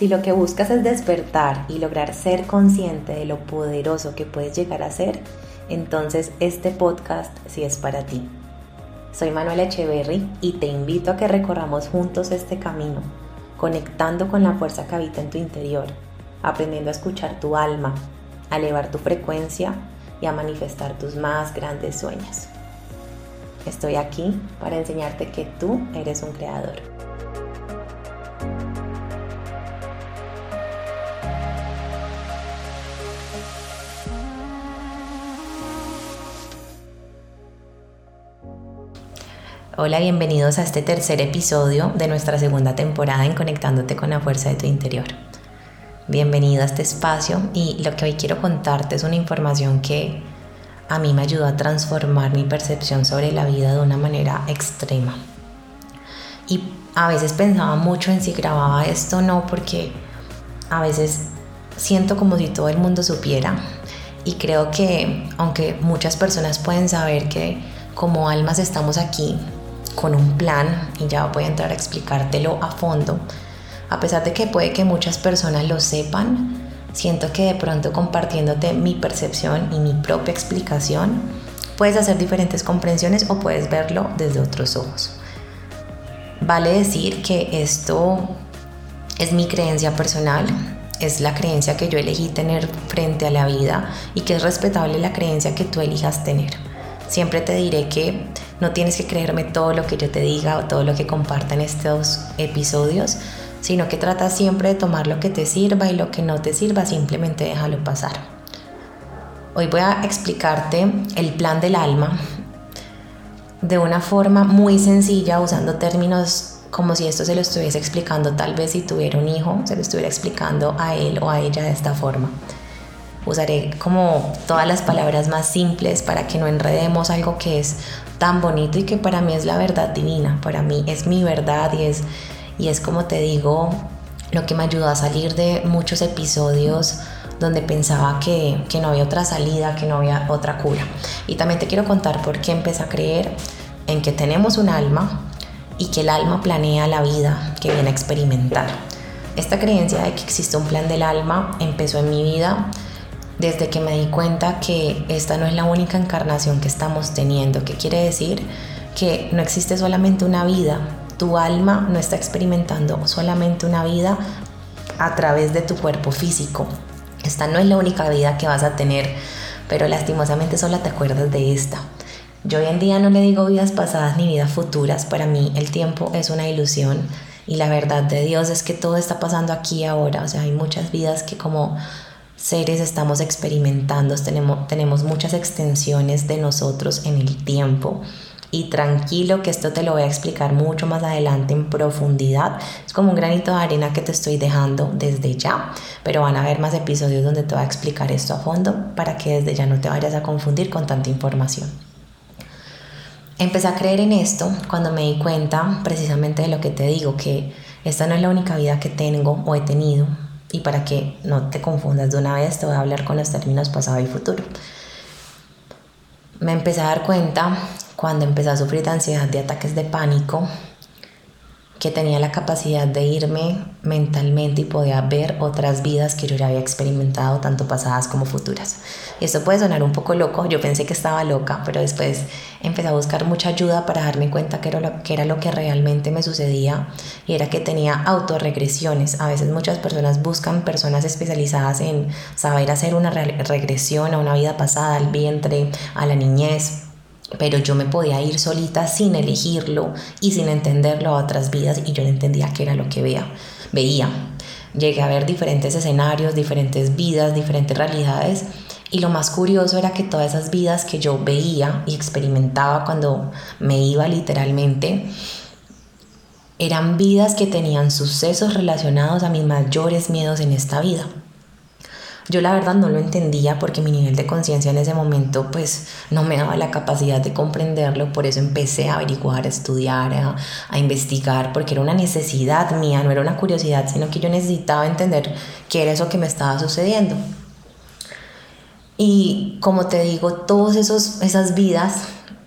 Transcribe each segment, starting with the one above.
Si lo que buscas es despertar y lograr ser consciente de lo poderoso que puedes llegar a ser, entonces este podcast sí es para ti. Soy Manuela Echeverry y te invito a que recorramos juntos este camino, conectando con la fuerza que habita en tu interior, aprendiendo a escuchar tu alma, a elevar tu frecuencia y a manifestar tus más grandes sueños. Estoy aquí para enseñarte que tú eres un creador. Hola, bienvenidos a este tercer episodio de nuestra segunda temporada en Conectándote con la Fuerza de tu Interior. Bienvenido a este espacio y lo que hoy quiero contarte es una información que a mí me ayudó a transformar mi percepción sobre la vida de una manera extrema. Y a veces pensaba mucho en si grababa esto o no porque a veces siento como si todo el mundo supiera y creo que aunque muchas personas pueden saber que como almas estamos aquí con un plan y ya voy a entrar a explicártelo a fondo. A pesar de que puede que muchas personas lo sepan, siento que de pronto compartiéndote mi percepción y mi propia explicación, puedes hacer diferentes comprensiones o puedes verlo desde otros ojos. Vale decir que esto es mi creencia personal, es la creencia que yo elegí tener frente a la vida y que es respetable la creencia que tú elijas tener. Siempre te diré que no tienes que creerme todo lo que yo te diga o todo lo que comparta en estos episodios, sino que trata siempre de tomar lo que te sirva y lo que no te sirva simplemente déjalo pasar. Hoy voy a explicarte el plan del alma de una forma muy sencilla usando términos como si esto se lo estuviese explicando tal vez si tuviera un hijo, se lo estuviera explicando a él o a ella de esta forma. Usaré como todas las palabras más simples para que no enredemos algo que es tan bonito y que para mí es la verdad divina, para mí es mi verdad y es, y es como te digo, lo que me ayudó a salir de muchos episodios donde pensaba que, que no había otra salida, que no había otra cura. Y también te quiero contar por qué empecé a creer en que tenemos un alma y que el alma planea la vida que viene a experimentar. Esta creencia de que existe un plan del alma empezó en mi vida desde que me di cuenta que esta no es la única encarnación que estamos teniendo. ¿Qué quiere decir? Que no existe solamente una vida. Tu alma no está experimentando solamente una vida a través de tu cuerpo físico. Esta no es la única vida que vas a tener, pero lastimosamente solo te acuerdas de esta. Yo hoy en día no le digo vidas pasadas ni vidas futuras. Para mí el tiempo es una ilusión y la verdad de Dios es que todo está pasando aquí ahora. O sea, hay muchas vidas que como seres estamos experimentando, tenemos, tenemos muchas extensiones de nosotros en el tiempo. Y tranquilo que esto te lo voy a explicar mucho más adelante en profundidad. Es como un granito de arena que te estoy dejando desde ya, pero van a haber más episodios donde te voy a explicar esto a fondo para que desde ya no te vayas a confundir con tanta información. Empecé a creer en esto cuando me di cuenta precisamente de lo que te digo, que esta no es la única vida que tengo o he tenido, y para que no te confundas de una vez, te voy a hablar con los términos pasado y futuro. Me empecé a dar cuenta cuando empecé a sufrir ansiedad de ataques de pánico que tenía la capacidad de irme mentalmente y podía ver otras vidas que yo ya había experimentado, tanto pasadas como futuras. Y esto puede sonar un poco loco, yo pensé que estaba loca, pero después empecé a buscar mucha ayuda para darme cuenta que era lo que, era lo que realmente me sucedía y era que tenía autorregresiones. A veces muchas personas buscan personas especializadas en saber hacer una regresión a una vida pasada, al vientre, a la niñez, pero yo me podía ir solita sin elegirlo y sin entenderlo a otras vidas y yo no entendía qué era lo que veía. veía. Llegué a ver diferentes escenarios, diferentes vidas, diferentes realidades y lo más curioso era que todas esas vidas que yo veía y experimentaba cuando me iba literalmente, eran vidas que tenían sucesos relacionados a mis mayores miedos en esta vida. Yo la verdad no lo entendía porque mi nivel de conciencia en ese momento pues no me daba la capacidad de comprenderlo, por eso empecé a averiguar, a estudiar, a, a investigar, porque era una necesidad mía, no era una curiosidad, sino que yo necesitaba entender qué era eso que me estaba sucediendo. Y como te digo, todas esas vidas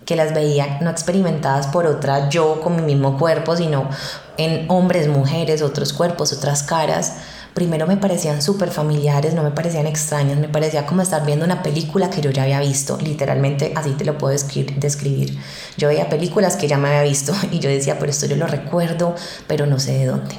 que las veía no experimentadas por otra yo con mi mismo cuerpo, sino en hombres, mujeres, otros cuerpos, otras caras, primero me parecían súper familiares, no me parecían extrañas, me parecía como estar viendo una película que yo ya había visto, literalmente así te lo puedo describir. Yo veía películas que ya me había visto y yo decía, pero esto yo lo recuerdo, pero no sé de dónde.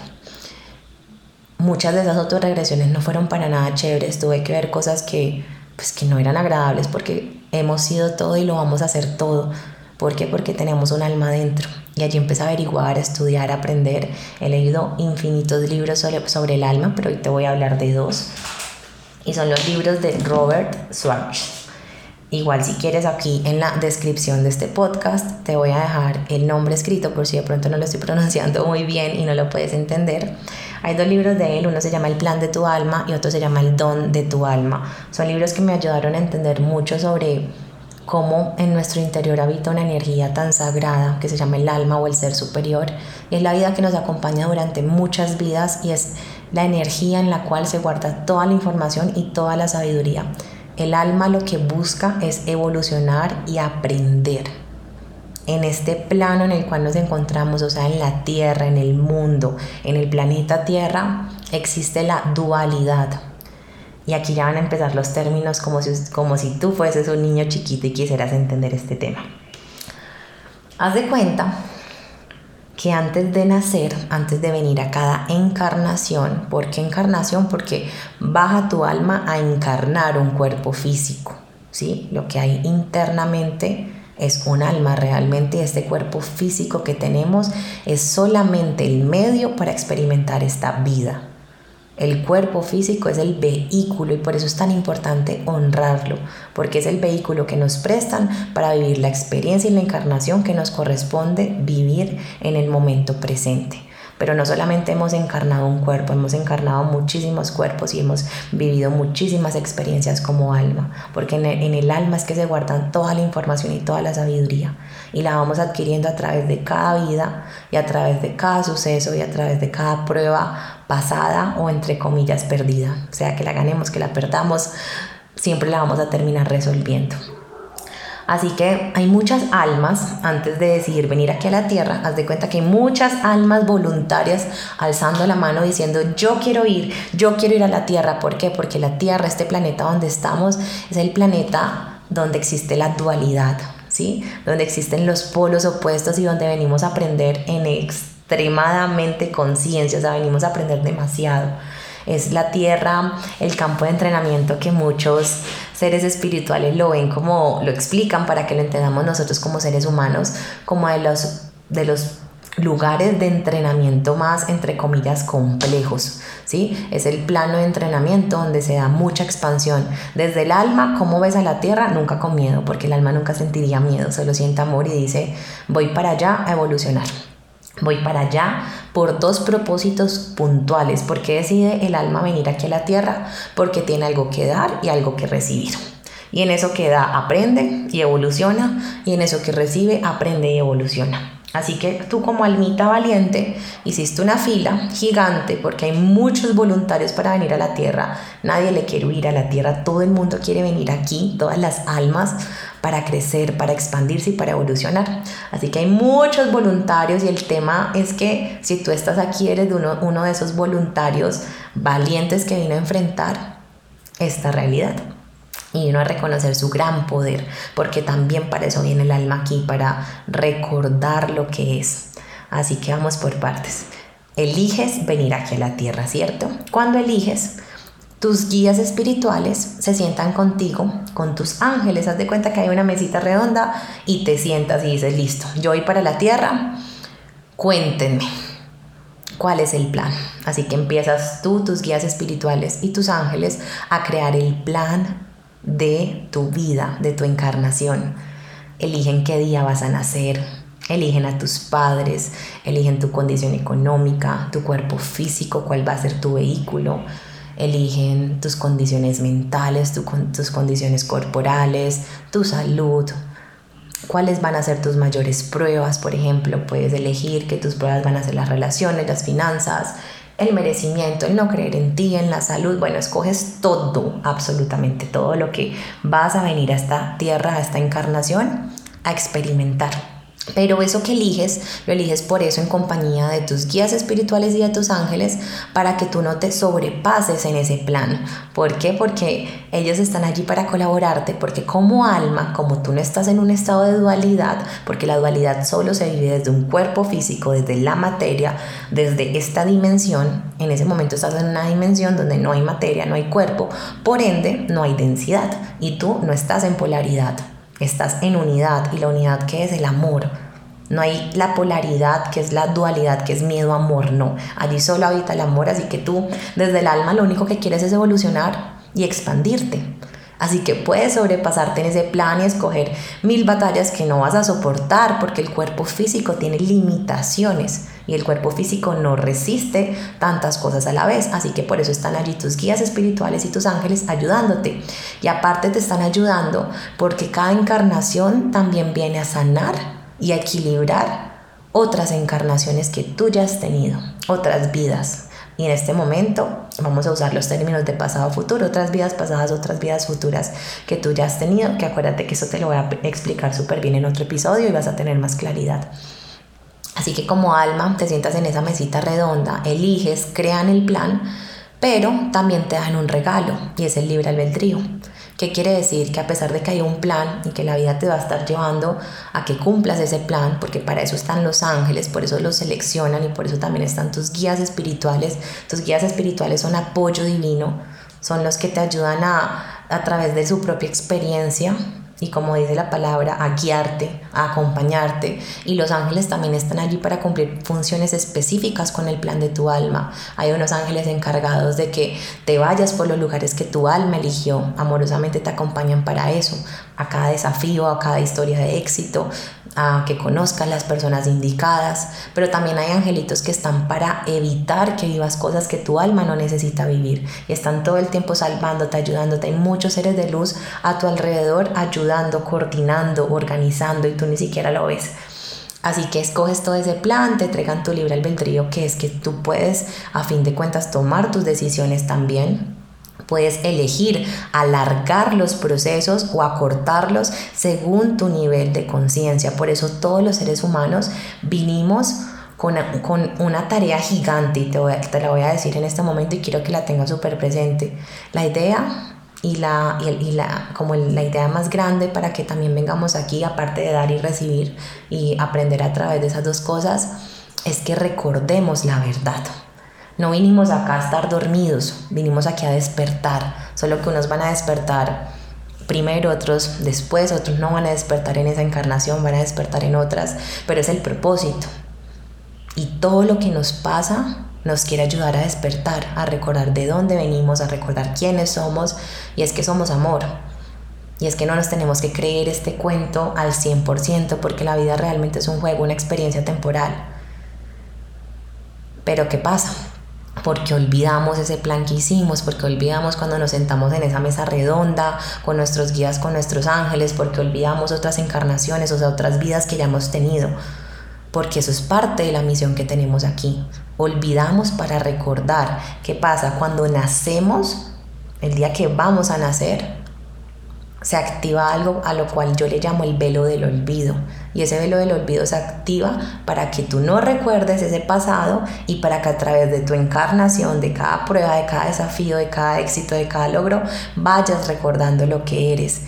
Muchas de esas otras regresiones no fueron para nada chéveres, tuve que ver cosas que, pues, que no eran agradables porque hemos sido todo y lo vamos a hacer todo. ¿Por qué? Porque tenemos un alma dentro. Y allí empecé a averiguar, a estudiar, a aprender. He leído infinitos libros sobre, sobre el alma, pero hoy te voy a hablar de dos. Y son los libros de Robert Schwartz. Igual si quieres aquí en la descripción de este podcast te voy a dejar el nombre escrito por si de pronto no lo estoy pronunciando muy bien y no lo puedes entender. Hay dos libros de él, uno se llama El plan de tu alma y otro se llama El don de tu alma. Son libros que me ayudaron a entender mucho sobre cómo en nuestro interior habita una energía tan sagrada que se llama el alma o el ser superior. Es la vida que nos acompaña durante muchas vidas y es la energía en la cual se guarda toda la información y toda la sabiduría. El alma lo que busca es evolucionar y aprender. En este plano en el cual nos encontramos, o sea, en la Tierra, en el mundo, en el planeta Tierra, existe la dualidad y aquí ya van a empezar los términos como si, como si tú fueses un niño chiquito y quisieras entender este tema. Haz de cuenta que antes de nacer, antes de venir a cada encarnación, ¿por qué encarnación? Porque baja tu alma a encarnar un cuerpo físico, ¿sí? Lo que hay internamente es un alma realmente este cuerpo físico que tenemos es solamente el medio para experimentar esta vida. El cuerpo físico es el vehículo y por eso es tan importante honrarlo, porque es el vehículo que nos prestan para vivir la experiencia y la encarnación que nos corresponde vivir en el momento presente. Pero no solamente hemos encarnado un cuerpo, hemos encarnado muchísimos cuerpos y hemos vivido muchísimas experiencias como alma, porque en el, alma es que se guardan toda la información y toda la sabiduría y la vamos adquiriendo a través de cada vida y a través de cada suceso y a través de cada prueba pasada o entre comillas perdida. O sea, que la ganemos, que la perdamos, siempre la vamos a terminar resolviendo. Así que hay muchas almas, antes de decidir venir aquí a la tierra, haz de cuenta que hay muchas almas voluntarias alzando la mano diciendo, yo quiero ir, yo quiero ir a la tierra. ¿Por qué? Porque la tierra, este planeta donde estamos, es el planeta donde existe la dualidad, ¿sí? Donde existen los polos opuestos y donde venimos a aprender en extremadamente conciencia, o sea, venimos a aprender demasiado es la tierra, el campo de entrenamiento que muchos seres espirituales lo ven como, lo explican para que lo entendamos nosotros como seres humanos, como de los, de los lugares de entrenamiento más, entre comillas, complejos, ¿sí? Es el plano de entrenamiento donde se da mucha expansión. Desde el alma, ¿cómo ves a la tierra? Nunca con miedo, porque el alma nunca sentiría miedo, solo siente amor y dice, voy para allá a evolucionar. Voy para allá por dos propósitos puntuales. ¿Por qué decide el alma venir aquí a la tierra? Porque tiene algo que dar y algo que recibir. Y en eso que da, aprende y evoluciona. Y en eso que recibe, aprende y evoluciona. Así que tú como almita valiente hiciste una fila gigante porque hay muchos voluntarios para venir a la tierra. Nadie le quiere ir a la tierra, todo el mundo quiere venir aquí, todas las almas para crecer, para expandirse y para evolucionar. Así que hay muchos voluntarios y el tema es que si tú estás aquí eres uno de esos voluntarios valientes que vino a enfrentar esta realidad y uno a reconocer su gran poder, porque también para eso viene el alma aquí, para recordar lo que es. Así que vamos por partes. Eliges venir aquí a la tierra, ¿cierto? Cuando eliges, tus guías espirituales se sientan contigo, con tus ángeles. Haz de cuenta que hay una mesita redonda y te sientas y dices, listo, yo voy para la tierra, cuéntenme cuál es el plan. Así que empiezas tú, tus guías espirituales y tus ángeles a crear el plan de tu vida, de tu encarnación. Eligen qué día vas a nacer, eligen a tus padres, eligen tu condición económica, tu cuerpo físico, cuál va a ser tu vehículo, eligen tus condiciones mentales, tus condiciones corporales, tu salud, cuáles van a ser tus mayores pruebas, por ejemplo, puedes elegir que tus pruebas van a ser las relaciones, las finanzas, el merecimiento, el no creer en ti, en la salud, bueno, escoges todo, absolutamente todo lo que vas a venir a esta tierra, a esta encarnación, a experimentar, Pero eso que eliges, lo eliges por eso en compañía de tus guías espirituales y de tus ángeles para que tú no te sobrepases en ese plan. ¿Por qué? Porque ellos están allí para colaborarte, porque como alma, como tú no estás en un estado de dualidad, porque la dualidad solo se vive desde un cuerpo físico, desde la materia, desde esta dimensión, en ese momento estás en una dimensión donde no hay materia, no hay cuerpo, por ende no hay densidad y tú no estás en polaridad estás en unidad y la unidad que es el amor. No hay la polaridad que es la dualidad, que es miedo, amor, no. Allí solo habita el amor, así que tú desde el alma lo único que quieres es evolucionar y expandirte. Así que puedes sobrepasarte en ese plan y escoger mil batallas que no vas a soportar porque el cuerpo físico tiene limitaciones y el cuerpo físico no resiste tantas cosas a la vez. Así que por eso están allí tus guías espirituales y tus ángeles ayudándote. Y aparte te están ayudando porque cada encarnación también viene a sanar y a equilibrar otras encarnaciones que tú ya has tenido, otras vidas. Y en este momento vamos a usar los términos de pasado futuro, otras vidas pasadas, otras vidas futuras que tú ya has tenido, que acuérdate que eso te lo voy a explicar súper bien en otro episodio y vas a tener más claridad. Así que como alma te sientas en esa mesita redonda, eliges, crean el plan, pero también te dan un regalo y es el libre albedrío. ¿Qué quiere decir? Que a pesar de que hay un plan y que la vida te va a estar llevando a que cumplas ese plan, porque para eso están los ángeles, por eso los seleccionan y por eso también están tus guías espirituales. Tus guías espirituales son apoyo divino, son los que te ayudan a, a través de su propia experiencia y como dice la palabra, a guiarte, a acompañarte. Y los ángeles también están allí para cumplir funciones específicas con el plan de tu alma. Hay unos ángeles encargados de que te vayas por los lugares que tu alma eligió. Amorosamente te acompañan para eso, a cada desafío, a cada historia de éxito, a que conozcas las personas indicadas, pero también hay angelitos que están para evitar que vivas cosas que tu alma no necesita vivir y están todo el tiempo salvándote, ayudándote. Hay muchos seres de luz a tu alrededor ayudando, coordinando, organizando y tú ni siquiera lo ves. Así que escoges todo ese plan, te entregan tu libre albedrío, que es que tú puedes a fin de cuentas tomar tus decisiones también Puedes elegir alargar los procesos o acortarlos según tu nivel de conciencia. Por eso todos los seres humanos vinimos con, una tarea gigante y te, te, la voy a decir en este momento y quiero que la tengas súper presente. La idea y, la, y, la, como la idea más grande para que también vengamos aquí, aparte de dar y recibir y aprender a través de esas dos cosas, es que recordemos la verdad. No vinimos acá a estar dormidos, vinimos aquí a despertar, solo que unos van a despertar primero, otros después, otros no van a despertar en esa encarnación, van a despertar en otras, pero es el propósito. Y todo lo que nos pasa nos quiere ayudar a despertar, a recordar de dónde venimos, a recordar quiénes somos, y es que somos amor. Y es que no nos tenemos que creer este cuento al 100% porque la vida realmente es un juego, una experiencia temporal. Pero ¿qué pasa? Porque olvidamos ese plan que hicimos, porque olvidamos cuando nos sentamos en esa mesa redonda con nuestros guías, con nuestros ángeles, porque olvidamos otras encarnaciones, o sea, otras vidas que ya hemos tenido, porque eso es parte de la misión que tenemos aquí. Olvidamos para recordar qué pasa cuando nacemos, el día que vamos a nacer, se activa algo a lo cual yo le llamo el velo del olvido. Y ese velo del olvido se activa para que tú no recuerdes ese pasado y para que a través de tu encarnación, de cada prueba, de cada desafío, de cada éxito, de cada logro, vayas recordando lo que eres.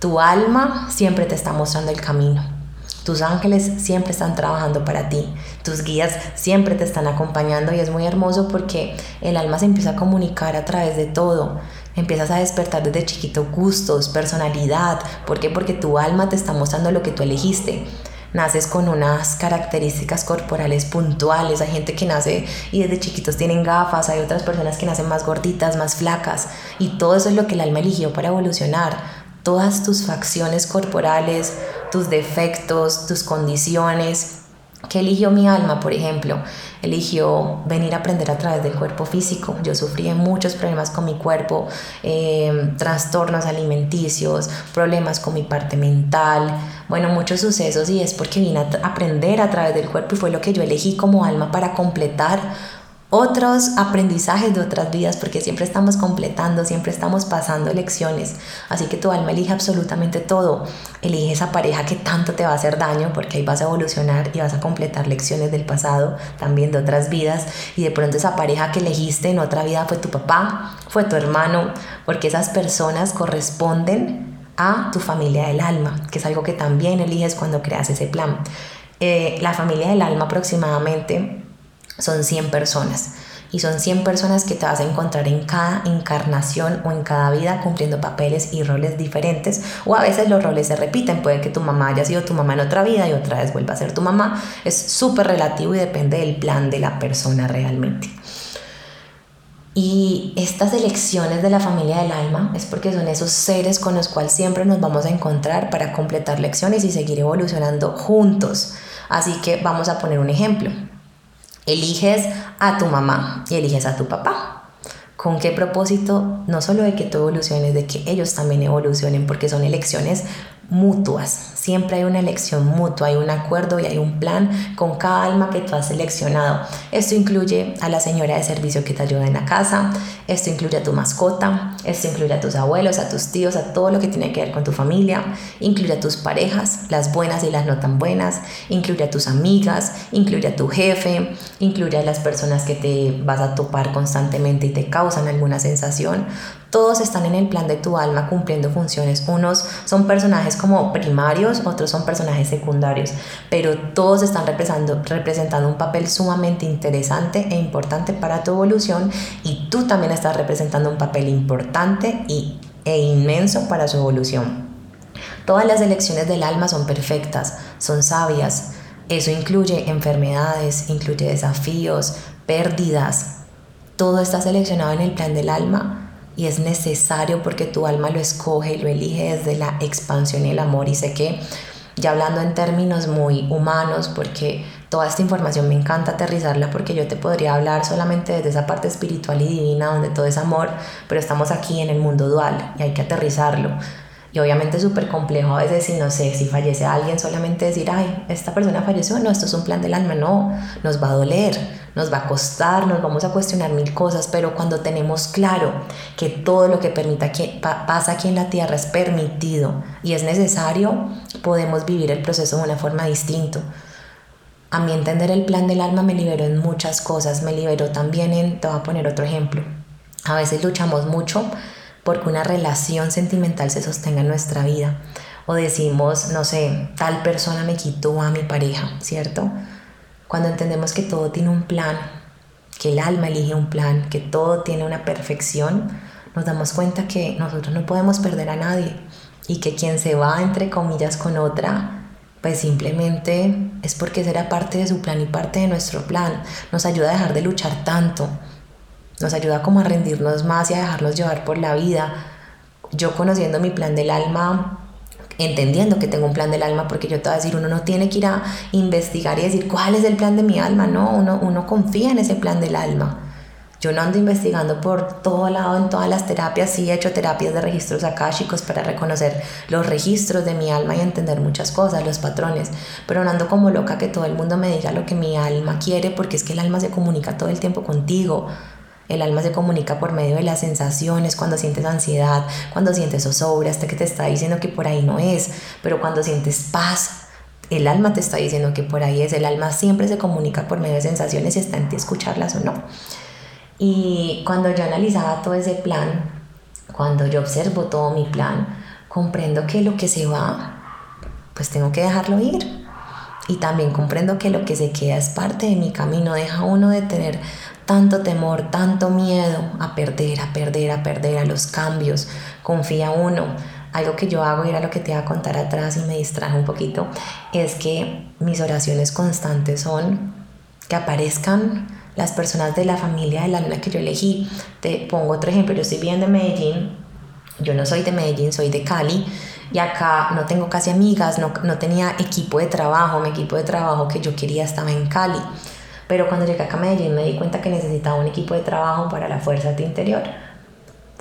Tu alma siempre te está mostrando el camino. Tus ángeles siempre están trabajando para ti, tus guías siempre te están acompañando y es muy hermoso porque el alma se empieza a comunicar a través de todo Empiezas a despertar desde chiquito gustos, personalidad. ¿Por qué? Porque tu alma te está mostrando lo que tú elegiste. Naces con unas características corporales puntuales. Hay gente que nace y desde chiquitos tienen gafas. Hay otras personas que nacen más gorditas, más flacas. Y todo eso es lo que el alma eligió para evolucionar. Todas tus facciones corporales, tus defectos, tus condiciones, ¿Qué eligió mi alma, por ejemplo? Eligió venir a aprender a través del cuerpo físico. Yo sufrí muchos problemas con mi cuerpo, em, trastornos alimenticios, problemas con mi parte mental, bueno, muchos sucesos y es porque vine a aprender a través del cuerpo y fue lo que yo elegí como alma para completar otros aprendizajes de otras vidas, porque siempre estamos completando, siempre estamos pasando lecciones. Así que tu alma elige absolutamente todo. Elige esa pareja que tanto te va a hacer daño, porque ahí vas a evolucionar y vas a completar lecciones del pasado, también de otras vidas. Y de pronto esa pareja que elegiste en otra vida fue tu papá, fue tu hermano, porque esas personas corresponden a tu familia del alma, que es algo que también eliges cuando creas ese plan. Eh, la familia del alma aproximadamente son 100 personas. Y son 100 personas que te vas a encontrar en cada encarnación o en cada vida cumpliendo papeles y roles diferentes. O a veces los roles se repiten. Puede que tu mamá haya sido tu mamá en otra vida y otra vez vuelva a ser tu mamá. Es súper relativo y depende del plan de la persona realmente. Y estas elecciones de la familia del alma es porque son esos seres con los cuales siempre nos vamos a encontrar para completar lecciones y seguir evolucionando juntos. Así que vamos a poner un ejemplo. Eliges a tu mamá y eliges a tu papá. ¿Con qué propósito? No solo de que tú evoluciones, de que ellos también evolucionen, porque son elecciones mutuas. Siempre hay una elección mutua, hay un acuerdo y hay un plan con cada alma que tú has seleccionado. Esto incluye a la señora de servicio que te ayuda en la casa, esto incluye a tu mascota, esto incluye a tus abuelos, a tus tíos, a todo lo que tiene que ver con tu familia, incluye a tus parejas, las buenas y las no tan buenas, incluye a tus amigas, incluye a tu jefe, incluye a las personas que te vas a topar constantemente y te causan alguna sensación. Todos están en el plan de tu alma cumpliendo funciones. Unos son personajes como primarios, otros son personajes secundarios, pero todos están representando, un papel sumamente interesante e importante para tu evolución y tú también estás representando un papel importante y, e inmenso para su evolución. Todas las elecciones del alma son perfectas, son sabias. Eso incluye enfermedades, incluye desafíos, pérdidas. Todo está seleccionado en el plan del alma y es necesario porque tu alma lo escoge y lo elige desde la expansión y el amor. Y sé que ya hablando en términos muy humanos, porque toda esta información me encanta aterrizarla porque yo te podría hablar solamente desde esa parte espiritual y divina donde todo es amor, pero estamos aquí en el mundo dual y hay que aterrizarlo. Y obviamente es súper complejo a veces si no sé, si fallece alguien, solamente decir, ay, esta persona falleció, no, esto es un plan del alma, no, nos va a doler, nos va a costar, nos vamos a cuestionar mil cosas, pero cuando tenemos claro que todo lo que permita que pasa aquí en la tierra es permitido y es necesario, podemos vivir el proceso de una forma distinta. A mi entender el plan del alma me liberó en muchas cosas, me liberó también en, te voy a poner otro ejemplo, a veces luchamos mucho porque una relación sentimental se sostenga en nuestra vida. O decimos, no sé, tal persona me quitó a mi pareja, ¿cierto? Cuando entendemos que todo tiene un plan, que el alma elige un plan, que todo tiene una perfección, nos damos cuenta que nosotros no podemos perder a nadie y que quien se va, entre comillas, con otra, pues simplemente es porque será parte de su plan y parte de nuestro plan. Nos ayuda a dejar de luchar tanto, nos ayuda como a rendirnos más y a dejarnos llevar por la vida. Yo conociendo mi plan del alma, entendiendo que tengo un plan del alma, porque yo te voy a decir, uno no tiene que ir a investigar y decir cuál es el plan de mi alma, no, uno, uno confía en ese plan del alma. Yo no ando investigando por todo lado en todas las terapias, sí he hecho terapias de registros chicos para reconocer los registros de mi alma y entender muchas cosas, los patrones, pero no ando como loca que todo el mundo me diga lo que mi alma quiere, porque es que el alma se comunica todo el tiempo contigo. El alma se comunica por medio de las sensaciones, cuando sientes ansiedad, cuando sientes zozobra, hasta que te está diciendo que por ahí no es, pero cuando sientes paz, el alma te está diciendo que por ahí es. El alma siempre se comunica por medio de sensaciones y está en ti escucharlas o no. Y cuando yo analizaba todo ese plan, cuando yo observo todo mi plan, comprendo que lo que se va, pues tengo que dejarlo ir. Y también comprendo que lo que se queda es parte de mi camino, deja uno de tener tanto temor, tanto miedo a perder, a perder, a perder, a los cambios. Confía uno. Algo que yo hago, y era lo que te iba a contar atrás y me distraje un poquito, es que mis oraciones constantes son que aparezcan las personas de la familia del alma que yo elegí. Te pongo otro ejemplo, yo estoy bien de Medellín, yo no soy de Medellín, soy de Cali y acá no tengo casi amigas, no, no tenía equipo de trabajo, mi equipo de trabajo que yo quería estaba en Cali. Pero cuando llegué acá a Medellín me di cuenta que necesitaba un equipo de trabajo para la fuerza de interior.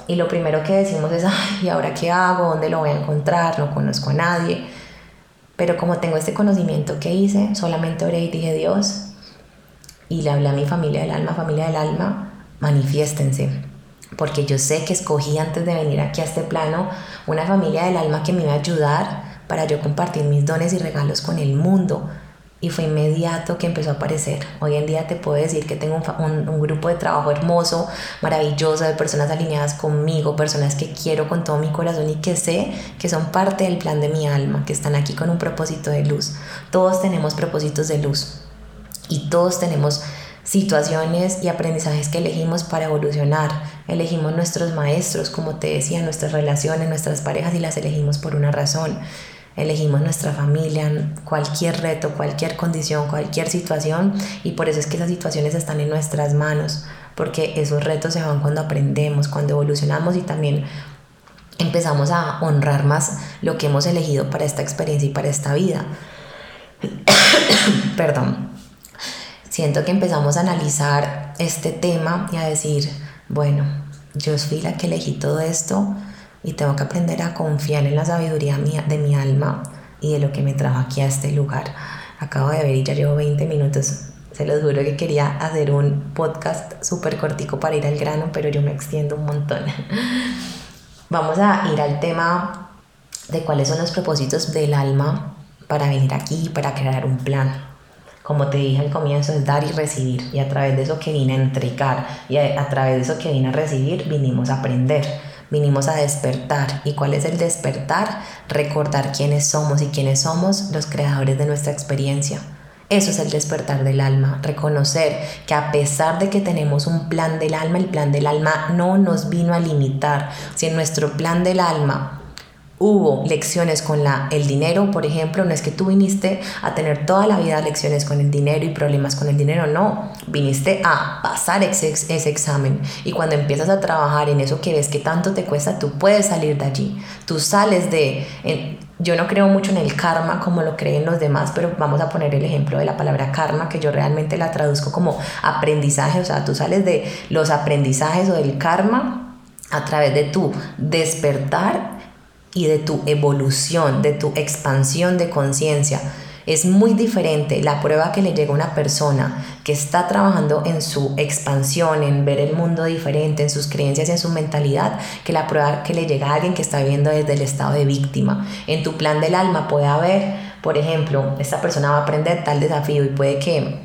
Y lo primero que decimos es, ay, ¿y ahora qué hago? ¿Dónde lo voy a encontrar? No conozco a nadie. Pero como tengo este conocimiento que hice, solamente oré y dije, Dios, y le hablé a mi familia del alma, familia del alma, manifiéstense. Porque yo sé que escogí antes de venir aquí a este plano una familia del alma que me iba a ayudar para yo compartir mis dones y regalos con el mundo y fue inmediato que empezó a aparecer. Hoy en día te puedo decir que tengo un, un, grupo de trabajo hermoso, maravilloso, de personas alineadas conmigo, personas que quiero con todo mi corazón y que sé que son parte del plan de mi alma, que están aquí con un propósito de luz. Todos tenemos propósitos de luz y todos tenemos situaciones y aprendizajes que elegimos para evolucionar. Elegimos nuestros maestros, como te decía, nuestras relaciones, nuestras parejas y las elegimos por una razón elegimos nuestra familia, cualquier reto, cualquier condición, cualquier situación y por eso es que esas situaciones están en nuestras manos, porque esos retos se van cuando aprendemos, cuando evolucionamos y también empezamos a honrar más lo que hemos elegido para esta experiencia y para esta vida. Perdón. Siento que empezamos a analizar este tema y a decir, bueno, yo fui la que elegí todo esto, y tengo que aprender a confiar en la sabiduría mía, de mi alma y de lo que me trajo aquí a este lugar. Acabo de ver y ya llevo 20 minutos. Se los juro que quería hacer un podcast súper cortico para ir al grano, pero yo me extiendo un montón. Vamos a ir al tema de cuáles son los propósitos del alma para venir aquí, para crear un plan. Como te dije al comienzo, es dar y recibir. Y a través de eso que vine a entregar y a, a través de eso que vine a recibir, vinimos a aprender vinimos a despertar. ¿Y cuál es el despertar? Recordar quiénes somos y quiénes somos los creadores de nuestra experiencia. Eso es el despertar del alma, reconocer que a pesar de que tenemos un plan del alma, el plan del alma no nos vino a limitar. Si en nuestro plan del alma hubo lecciones con la, el dinero, por ejemplo, no es que tú viniste a tener toda la vida lecciones con el dinero y problemas con el dinero, no, viniste a pasar ese, ese examen. Y cuando empiezas a trabajar en eso que ves que tanto te cuesta, tú puedes salir de allí, tú sales de... yo no creo mucho en el karma como lo creen los demás, pero vamos a poner el ejemplo de la palabra karma, que yo realmente la traduzco como aprendizaje, o sea, tú sales de los aprendizajes o del karma a través de tu despertar y de tu evolución, de tu expansión de conciencia. Es muy diferente la prueba que le llega a una persona que está trabajando en su expansión, en ver el mundo diferente, en sus creencias, en su mentalidad, que la prueba que le llega a alguien que está viviendo desde el estado de víctima. En tu plan del alma puede haber, por ejemplo, esta persona va a aprender tal desafío y puede que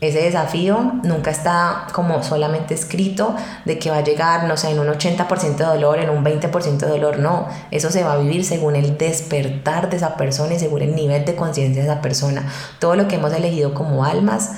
ese desafío nunca está como solamente escrito de que va a llegar, no sé, en un 80% de dolor, en un 20% de dolor, no, eso se va a vivir según el despertar de esa persona y según el nivel de conciencia de esa persona. Todo lo que hemos elegido como almas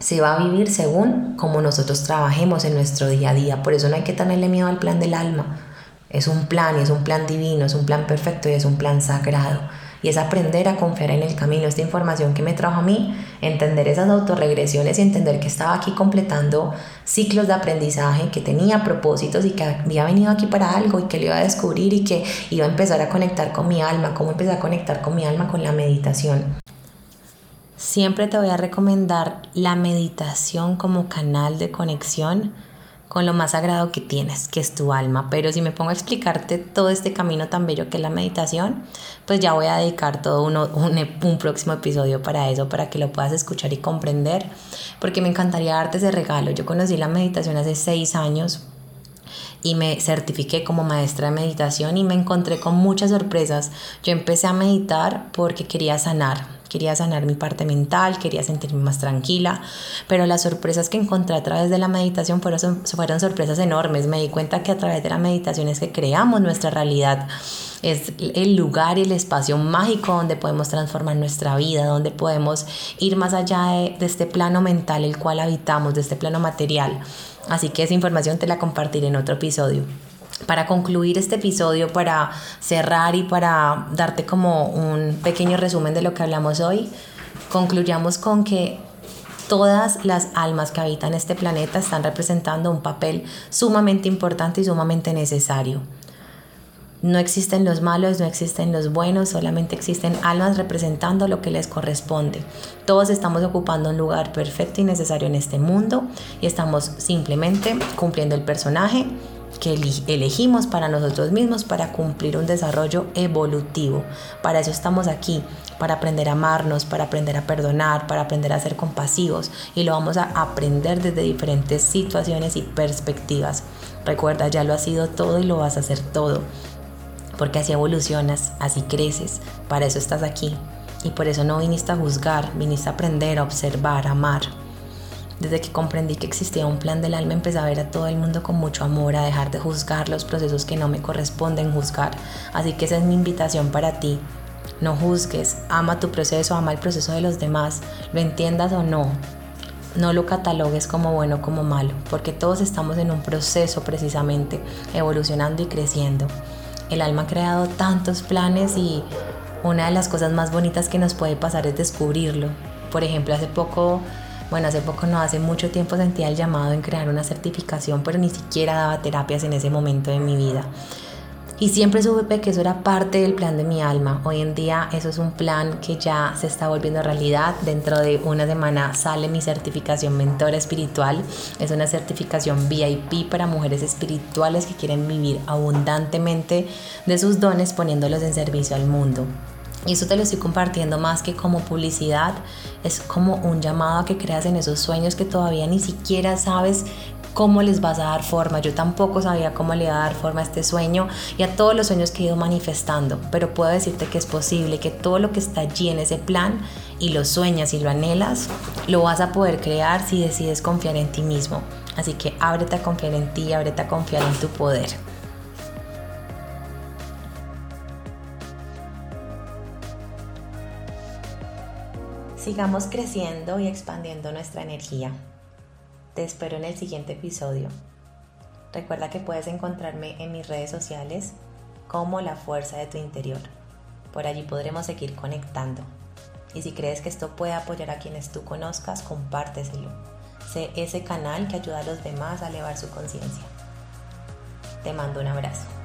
se va a vivir según como nosotros trabajemos en nuestro día a día. Por eso no hay que tenerle miedo al plan del alma. Es un plan y es un plan divino, es un plan perfecto y es un plan sagrado y es aprender a confiar en el camino. Esta información que me trajo a mí, entender esas autorregresiones y entender que estaba aquí completando ciclos de aprendizaje, que tenía propósitos y que había venido aquí para algo y que lo iba a descubrir y que iba a empezar a conectar con mi alma, cómo empezar a conectar con mi alma con la meditación. Siempre te voy a recomendar la meditación como canal de conexión con lo más sagrado que tienes, que es tu alma. Pero si me pongo a explicarte todo este camino tan bello que es la meditación, pues ya voy a dedicar todo uno, un, un, próximo episodio para eso, para que lo puedas escuchar y comprender, porque me encantaría darte ese regalo. Yo conocí la meditación hace seis años y me certifiqué como maestra de meditación y me encontré con muchas sorpresas. Yo empecé a meditar porque quería sanar, Quería sanar mi parte mental, quería sentirme más tranquila, pero las sorpresas que encontré a través de la meditación fueron, fueron sorpresas enormes. Me di cuenta que a través de la meditación es que creamos nuestra realidad. Es el lugar y el espacio mágico donde podemos transformar nuestra vida, donde podemos ir más allá de, de este plano mental el cual habitamos, de este plano material. Así que esa información te la compartiré en otro episodio para concluir este episodio, para cerrar y para darte como un pequeño resumen de lo que hablamos hoy, concluyamos con que todas las almas que habitan este planeta están representando un papel sumamente importante y sumamente necesario. No existen los malos, no existen los buenos, solamente existen almas representando lo que les corresponde. Todos estamos ocupando un lugar perfecto y necesario en este mundo y estamos simplemente cumpliendo el personaje que elegimos para nosotros mismos para cumplir un desarrollo evolutivo. Para eso estamos aquí, para aprender a amarnos, para aprender a perdonar, para aprender a ser compasivos y lo vamos a aprender desde diferentes situaciones y perspectivas. Recuerda, ya lo has sido todo y lo vas a hacer todo, porque así evolucionas, así creces, para eso estás aquí y por eso no viniste a juzgar, viniste a aprender, a observar, a amar. Desde que comprendí que existía un plan del alma, empecé a ver a todo el mundo con mucho amor, a dejar de juzgar los procesos que no me corresponden juzgar. Así que esa es mi invitación para ti. No juzgues, ama tu proceso, ama el proceso de los demás, lo entiendas o no. No lo catalogues como bueno o como malo, porque todos estamos en un proceso precisamente, evolucionando y creciendo. El alma ha creado tantos planes y una de las cosas más bonitas que nos puede pasar es descubrirlo. Por ejemplo, hace poco bueno, hace poco no, hace mucho tiempo sentía el llamado en crear una certificación, pero ni siquiera daba terapias en ese momento de mi vida. Y siempre supe que eso era parte del plan de mi alma. Hoy en día eso es un plan que ya se está volviendo realidad. Dentro de una semana sale mi certificación mentora espiritual. Es una certificación VIP para mujeres espirituales que quieren vivir abundantemente de sus dones poniéndolos en servicio al mundo. Y eso te lo estoy compartiendo más que como publicidad, es como un llamado a que creas en esos sueños que todavía ni siquiera sabes cómo les vas a dar forma. Yo tampoco sabía cómo le iba a dar forma a este sueño y a todos los sueños que he ido manifestando, pero puedo decirte que es posible, que todo lo que está allí en ese plan y lo sueñas y lo anhelas, lo vas a poder crear si decides confiar en ti mismo. Así que ábrete a confiar en ti, ábrete a confiar en tu poder. Sigamos creciendo y expandiendo nuestra energía. Te espero en el siguiente episodio. Recuerda que puedes encontrarme en mis redes sociales como la fuerza de tu interior. Por allí podremos seguir conectando. Y si crees que esto puede apoyar a quienes tú conozcas, compárteselo. Sé ese canal que ayuda a los demás a elevar su conciencia. Te mando un abrazo.